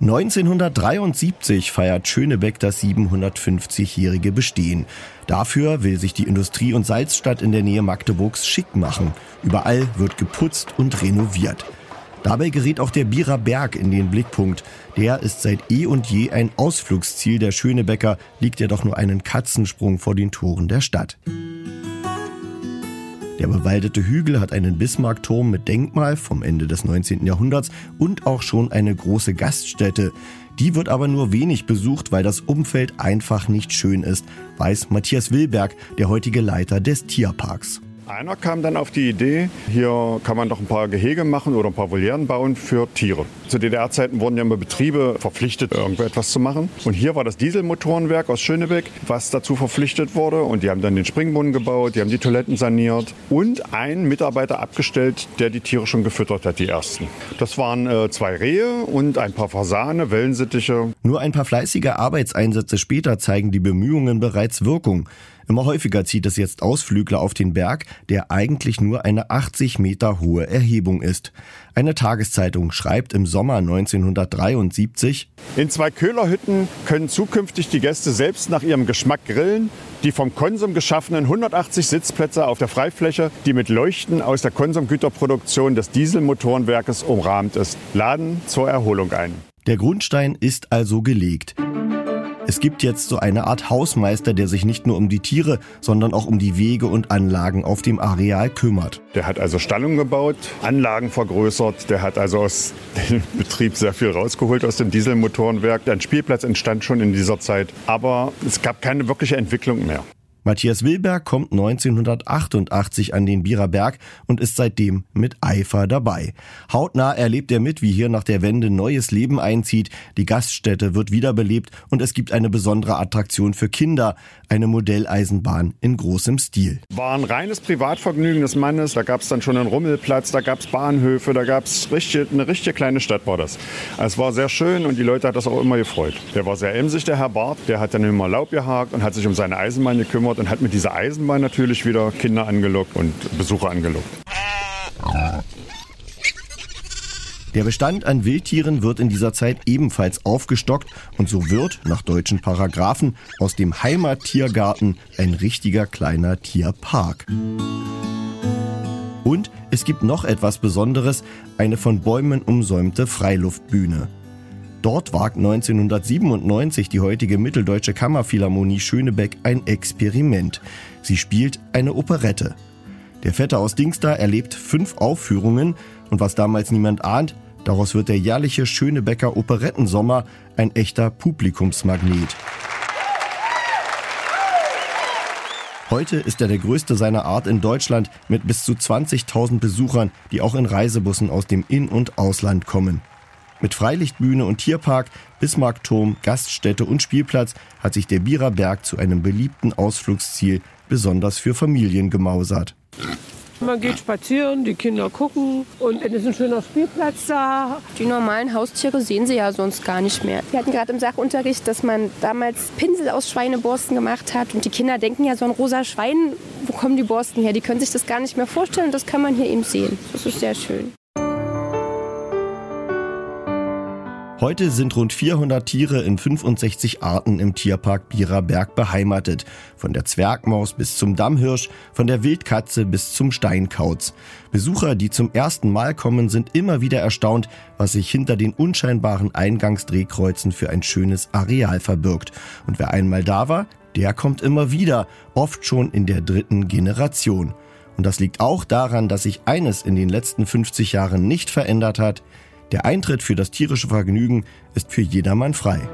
1973 feiert Schönebeck das 750-jährige Bestehen. Dafür will sich die Industrie- und Salzstadt in der Nähe Magdeburgs schick machen. Überall wird geputzt und renoviert. Dabei gerät auch der Bierer Berg in den Blickpunkt. Der ist seit eh und je ein Ausflugsziel der Schönebecker, liegt ja doch nur einen Katzensprung vor den Toren der Stadt. Der bewaldete Hügel hat einen Bismarckturm mit Denkmal vom Ende des 19. Jahrhunderts und auch schon eine große Gaststätte. Die wird aber nur wenig besucht, weil das Umfeld einfach nicht schön ist, weiß Matthias Wilberg, der heutige Leiter des Tierparks. Einer kam dann auf die Idee, hier kann man doch ein paar Gehege machen oder ein paar Volieren bauen für Tiere. Zu DDR-Zeiten wurden ja immer Betriebe verpflichtet, irgendwo etwas zu machen. Und hier war das Dieselmotorenwerk aus Schönebeck, was dazu verpflichtet wurde. Und die haben dann den Springbrunnen gebaut, die haben die Toiletten saniert und einen Mitarbeiter abgestellt, der die Tiere schon gefüttert hat, die ersten. Das waren äh, zwei Rehe und ein paar Fasane, Wellensittiche. Nur ein paar fleißige Arbeitseinsätze später zeigen die Bemühungen bereits Wirkung. Immer häufiger zieht es jetzt Ausflügler auf den Berg, der eigentlich nur eine 80 Meter hohe Erhebung ist. Eine Tageszeitung schreibt im Sommer 1973, In zwei Köhlerhütten können zukünftig die Gäste selbst nach ihrem Geschmack grillen. Die vom Konsum geschaffenen 180 Sitzplätze auf der Freifläche, die mit Leuchten aus der Konsumgüterproduktion des Dieselmotorenwerkes umrahmt ist, laden zur Erholung ein. Der Grundstein ist also gelegt. Es gibt jetzt so eine Art Hausmeister, der sich nicht nur um die Tiere, sondern auch um die Wege und Anlagen auf dem Areal kümmert. Der hat also Stallungen gebaut, Anlagen vergrößert, der hat also aus dem Betrieb sehr viel rausgeholt aus dem Dieselmotorenwerk. Ein Spielplatz entstand schon in dieser Zeit, aber es gab keine wirkliche Entwicklung mehr. Matthias Wilberg kommt 1988 an den Bierer Berg und ist seitdem mit Eifer dabei. Hautnah erlebt er mit, wie hier nach der Wende neues Leben einzieht, die Gaststätte wird wiederbelebt und es gibt eine besondere Attraktion für Kinder, eine Modelleisenbahn in großem Stil. War ein reines Privatvergnügen des Mannes, da gab es dann schon einen Rummelplatz, da gab es Bahnhöfe, da gab es eine richtige kleine Stadt war das. Es war sehr schön und die Leute hat das auch immer gefreut. Der war sehr emsig, der Herr Barth, der hat dann immer Laub gehakt und hat sich um seine Eisenbahn gekümmert und hat mit dieser Eisenbahn natürlich wieder Kinder angelockt und Besucher angelockt. Der Bestand an Wildtieren wird in dieser Zeit ebenfalls aufgestockt und so wird, nach deutschen Paragraphen, aus dem Heimattiergarten ein richtiger kleiner Tierpark. Und es gibt noch etwas Besonderes, eine von Bäumen umsäumte Freiluftbühne. Dort wagt 1997 die heutige Mitteldeutsche Kammerphilharmonie Schönebeck ein Experiment. Sie spielt eine Operette. Der Vetter aus Dingster erlebt fünf Aufführungen und was damals niemand ahnt, daraus wird der jährliche Schönebecker Operettensommer ein echter Publikumsmagnet. Heute ist er der größte seiner Art in Deutschland mit bis zu 20.000 Besuchern, die auch in Reisebussen aus dem In- und Ausland kommen. Mit Freilichtbühne und Tierpark, Bismarckturm, Gaststätte und Spielplatz hat sich der Bierer Berg zu einem beliebten Ausflugsziel besonders für Familien gemausert. Man geht spazieren, die Kinder gucken und es ist ein schöner Spielplatz da. Die normalen Haustiere sehen sie ja sonst gar nicht mehr. Wir hatten gerade im Sachunterricht, dass man damals Pinsel aus Schweineborsten gemacht hat. Und die Kinder denken ja, so ein rosa Schwein, wo kommen die Borsten her? Die können sich das gar nicht mehr vorstellen. Das kann man hier eben sehen. Das ist sehr schön. Heute sind rund 400 Tiere in 65 Arten im Tierpark Bierer Berg beheimatet. Von der Zwergmaus bis zum Dammhirsch, von der Wildkatze bis zum Steinkauz. Besucher, die zum ersten Mal kommen, sind immer wieder erstaunt, was sich hinter den unscheinbaren Eingangsdrehkreuzen für ein schönes Areal verbirgt. Und wer einmal da war, der kommt immer wieder, oft schon in der dritten Generation. Und das liegt auch daran, dass sich eines in den letzten 50 Jahren nicht verändert hat – der Eintritt für das tierische Vergnügen ist für jedermann frei.